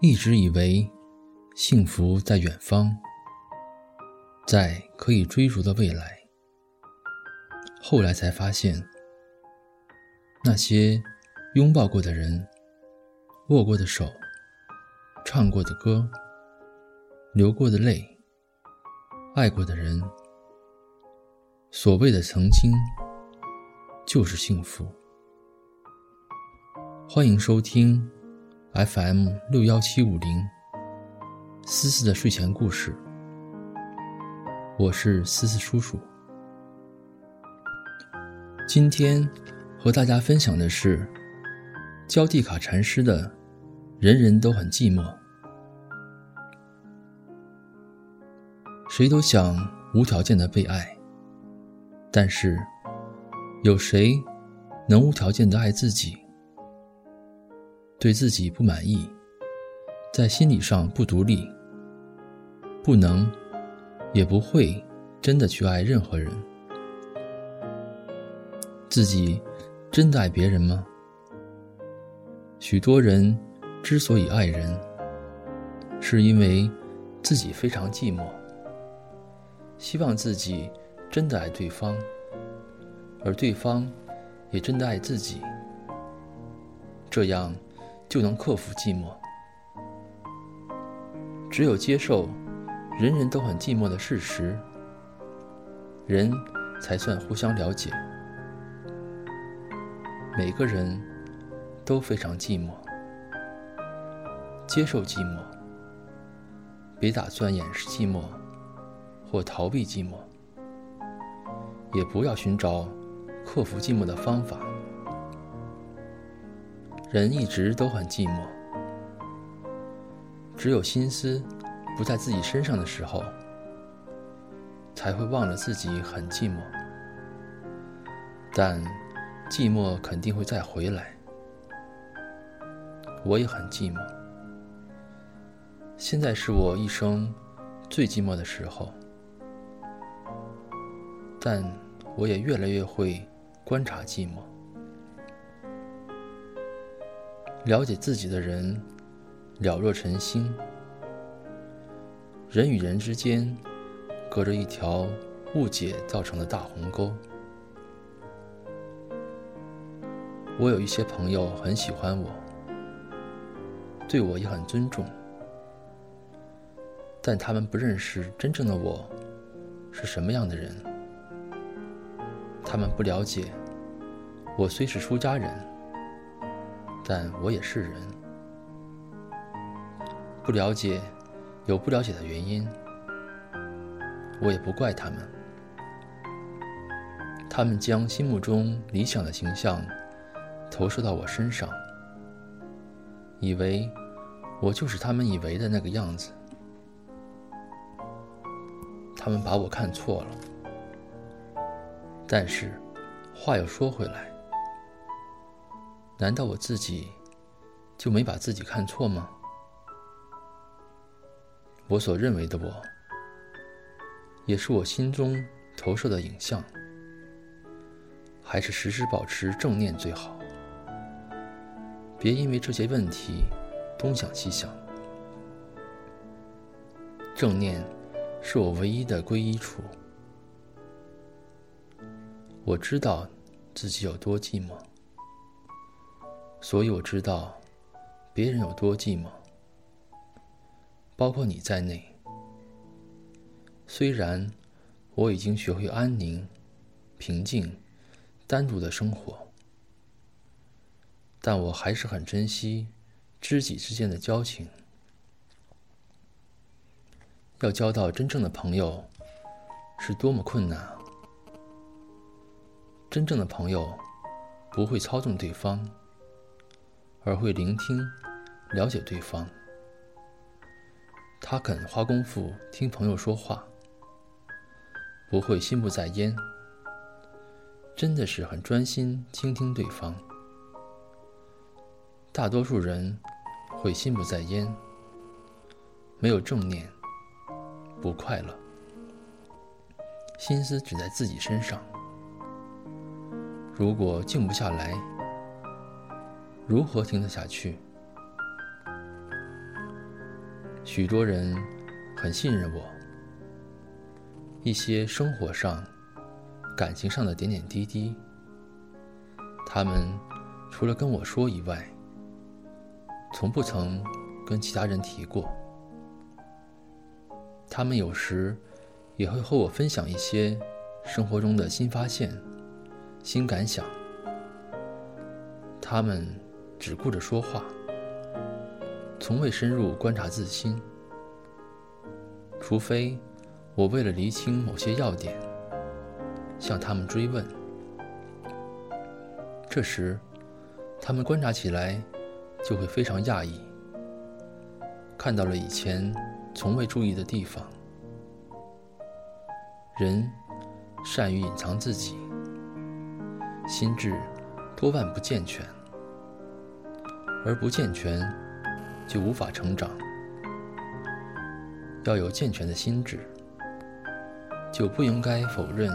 一直以为幸福在远方，在可以追逐的未来。后来才发现，那些拥抱过的人、握过的手、唱过的歌、流过的泪、爱过的人，所谓的曾经，就是幸福。欢迎收听。FM 六幺七五零，思思的睡前故事。我是思思叔叔。今天和大家分享的是焦地卡禅师的《人人都很寂寞》。谁都想无条件的被爱，但是有谁能无条件的爱自己？对自己不满意，在心理上不独立，不能，也不会真的去爱任何人。自己真的爱别人吗？许多人之所以爱人，是因为自己非常寂寞，希望自己真的爱对方，而对方也真的爱自己，这样。就能克服寂寞。只有接受人人都很寂寞的事实，人才算互相了解。每个人都非常寂寞，接受寂寞，别打算掩饰寂寞或逃避寂寞，也不要寻找克服寂寞的方法。人一直都很寂寞，只有心思不在自己身上的时候，才会忘了自己很寂寞。但寂寞肯定会再回来。我也很寂寞，现在是我一生最寂寞的时候，但我也越来越会观察寂寞。了解自己的人，了若晨星。人与人之间，隔着一条误解造成的大鸿沟。我有一些朋友很喜欢我，对我也很尊重，但他们不认识真正的我是什么样的人。他们不了解，我虽是出家人。但我也是人，不了解，有不了解的原因，我也不怪他们。他们将心目中理想的形象投射到我身上，以为我就是他们以为的那个样子。他们把我看错了。但是，话又说回来。难道我自己就没把自己看错吗？我所认为的我，也是我心中投射的影像。还是时时保持正念最好，别因为这些问题东想西想。正念是我唯一的皈依处。我知道自己有多寂寞。所以我知道别人有多寂寞，包括你在内。虽然我已经学会安宁、平静、单独的生活，但我还是很珍惜知己之间的交情。要交到真正的朋友，是多么困难！真正的朋友不会操纵对方。而会聆听、了解对方。他肯花功夫听朋友说话，不会心不在焉，真的是很专心倾听对方。大多数人会心不在焉，没有正念，不快乐，心思只在自己身上。如果静不下来，如何听得下去？许多人很信任我，一些生活上、感情上的点点滴滴，他们除了跟我说以外，从不曾跟其他人提过。他们有时也会和我分享一些生活中的新发现、新感想。他们只顾着说话，从未深入观察自心。除非我为了厘清某些要点，向他们追问，这时他们观察起来就会非常讶异，看到了以前。从未注意的地方，人善于隐藏自己，心智多半不健全，而不健全就无法成长。要有健全的心智，就不应该否认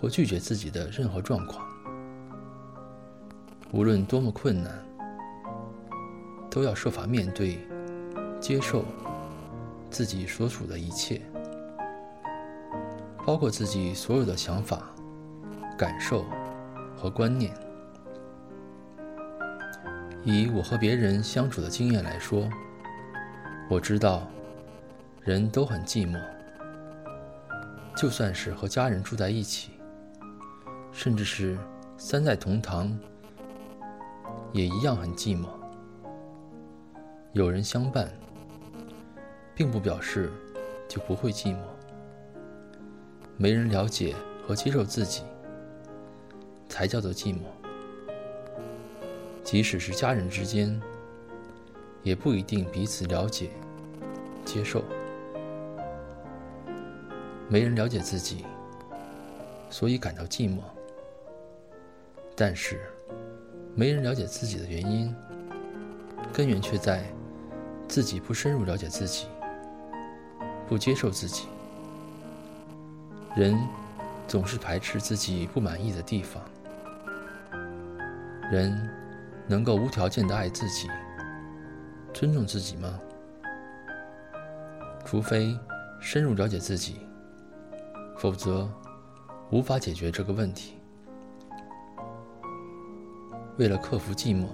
或拒绝自己的任何状况，无论多么困难，都要设法面对、接受。自己所处的一切，包括自己所有的想法、感受和观念。以我和别人相处的经验来说，我知道，人都很寂寞。就算是和家人住在一起，甚至是三代同堂，也一样很寂寞。有人相伴。并不表示就不会寂寞。没人了解和接受自己，才叫做寂寞。即使是家人之间，也不一定彼此了解、接受。没人了解自己，所以感到寂寞。但是，没人了解自己的原因，根源却在自己不深入了解自己。不接受自己，人总是排斥自己不满意的地方。人能够无条件的爱自己、尊重自己吗？除非深入了解自己，否则无法解决这个问题。为了克服寂寞，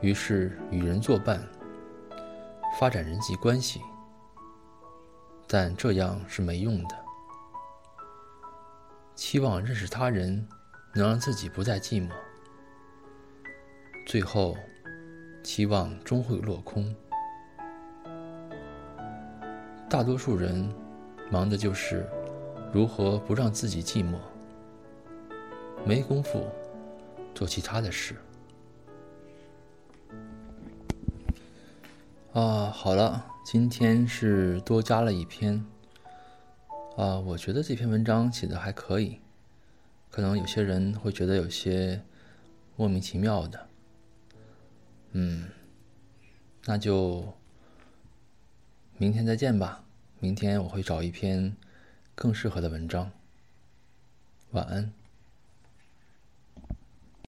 于是与人作伴，发展人际关系。但这样是没用的。期望认识他人，能让自己不再寂寞，最后期望终会落空。大多数人忙的就是如何不让自己寂寞，没工夫做其他的事。啊，好了。今天是多加了一篇，啊，我觉得这篇文章写的还可以，可能有些人会觉得有些莫名其妙的，嗯，那就明天再见吧，明天我会找一篇更适合的文章，晚安。